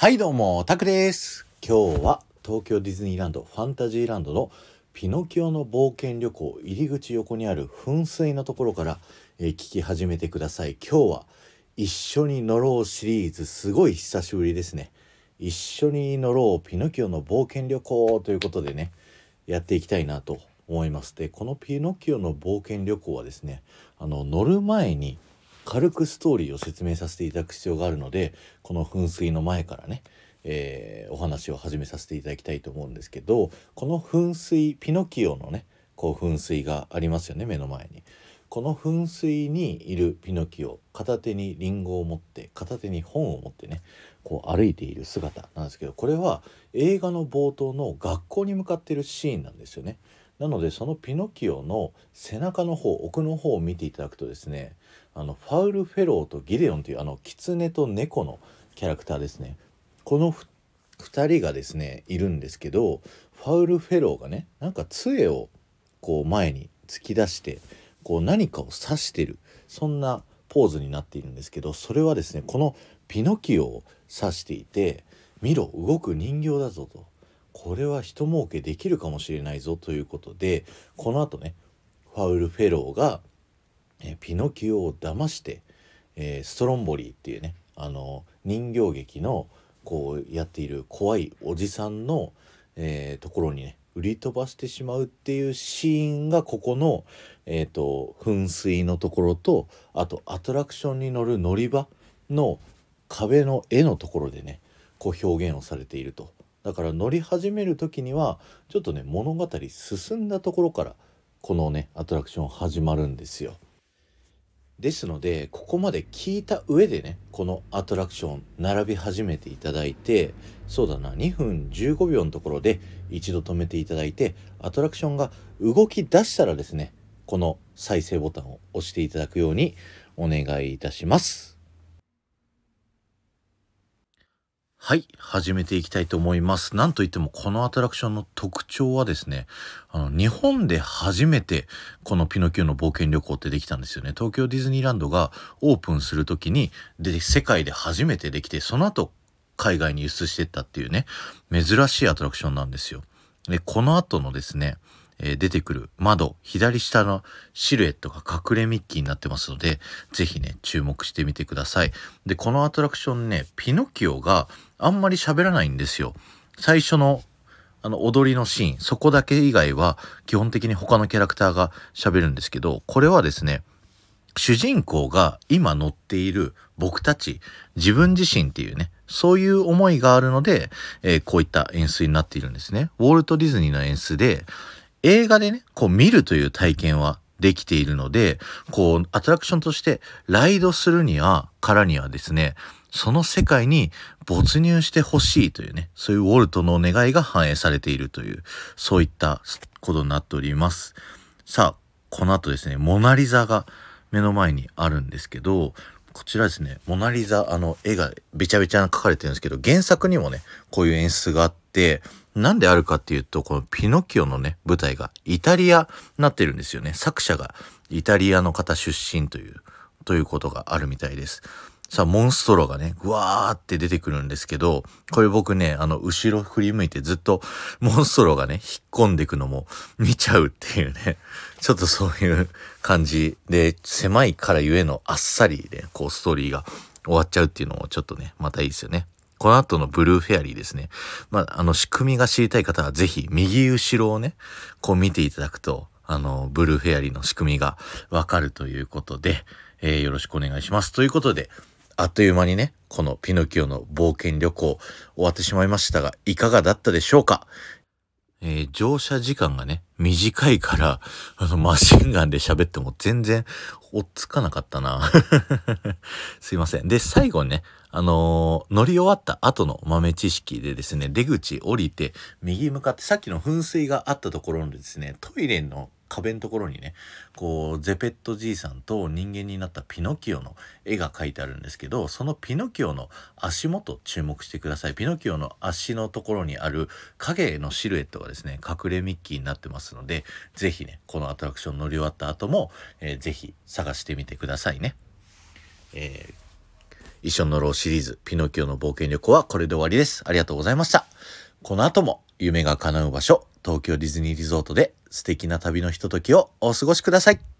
はいどうも、タクです。今日は東京ディズニーランドファンタジーランドのピノキオの冒険旅行入り口横にある噴水のところから、えー聞き始めてください。今日は一緒に乗ろうシリーズすごい久しぶりですね。一緒に乗ろうピノキオの冒険旅行ということでね、やっていきたいなと思います。で、このピノキオの冒険旅行はですね、あの乗る前に軽くストーリーを説明させていただく必要があるのでこの噴水の前からね、えーお話を始めさせていただきたいと思うんですけどこの噴水ピノキオのねこう噴水がありますよね目の前に。この噴水にいるピノキオ片手にリンゴを持って片手に本を持ってねこう歩いている姿なんですけどこれは映画の冒頭の学校に向かっているシーンなんですよね。なのでそのピノキオの背中の方奥の方を見ていただくとですねあのファウル・フェローとギデオンというあの狐と猫のキャラクターですねこの2人がですねいるんですけどファウル・フェローがねなんか杖をこう前に突き出してこう何かを指してるそんなポーズになっているんですけどそれはですねこのピノキオを指していて「見ろ動く人形だぞ」と。これは人儲けできるかもしれないぞということでこの後ねファウル・フェローがえピノキオを騙して、えーストロンボリーっていうねあの人形劇のこうやっている怖いおじさんの、えーところにね売り飛ばしてしまうっていうシーンがここの、えー、と噴水のところとあとアトラクションに乗る乗り場の壁の絵のところでねこう表現をされていると。だから乗り始める時にはちょっとね物語進んだところからこのねアトラクション始まるんですよ。ですのでここまで聞いた上でねこのアトラクション並び始めていただいてそうだな2分15秒のところで一度止めていただいてアトラクションが動き出したらですねこの再生ボタンを押していただくようにお願いいたします。はい、始めていきたいと思います。なんといってもこのアトラクションの特徴はですね、あの、日本で初めてこのピノキオの冒険旅行ってできたんですよね。東京ディズニーランドがオープンする時に、で、世界で初めてできて、その後海外に輸出してったっていうね、珍しいアトラクションなんですよ。で、この後のですね、えー出てくる窓、左下のシルエットが隠れミッキーになってますので、ぜひね、注目してみてください。で、このアトラクションね、ピノキオがあんまり喋らないんですよ。最初のあの踊りのシーン、そこだけ以外は基本的に他のキャラクターが喋るんですけど、これはですね、主人公が今乗っている僕たち、自分自身っていうね、そういう思いがあるので、えーこういった演出になっているんですね。ウォルト・ディズニーの演出で、映画でね、こう見るという体験はできているので、こう、アトラクションとしてライドするには、からにはですね、その世界に没入してほしいというね、そういうウォルトの願いが反映されているという、そういったことになっております。さあ、この後ですね、モナリザが目の前にあるんですけど、こちらですね、モナリザ、あの、絵がべちゃべちゃ描かれてるんですけど、原作にもね、こういう演出があって、なんであるかっていうと、このピノキオのね、舞台がイタリアになってるんですよね。作者がイタリアの方出身という、ということがあるみたいです。さあ、モンストロがね、ぐわーって出てくるんですけど、これ僕ね、あの、後ろ振り向いてずっとモンストロがね、引っ込んでいくのも見ちゃうっていうね、ちょっとそういう感じで、狭いからゆえのあっさりで、こう、ストーリーが終わっちゃうっていうのもちょっとね、またいいですよね。この後のブルーフェアリーですね。まあ、あの、仕組みが知りたい方はぜひ右後ろをね、こう見ていただくと、あの、ブルーフェアリーの仕組みがわかるということで、えーよろしくお願いします。ということで、あっという間にね、このピノキオの冒険旅行終わってしまいましたが、いかがだったでしょうか？えー乗車時間がね、短いから、あの、マシンガンで喋っても全然追っつかなかったな。すいません。で、最後ね、あのー乗り終わった後の豆知識でですね、出口降りて、右向かってさっきの噴水があったところのですね、トイレの壁のところにね、こう、ゼペットじいさんと人間になったピノキオの絵が描いてあるんですけど、そのピノキオの足元注目してください。ピノキオの足のところにある影のシルエットがですね、隠れミッキーになってますので、ぜひね、このアトラクション乗り終わった後も、えーぜひ探してみてくださいね。えー一緒に乗ろうシリーズ、ピノキオの冒険旅行はこれで終わりです。ありがとうございました。この後も夢が叶う場所、東京ディズニーリゾートで素敵な旅のひとときをお過ごしください。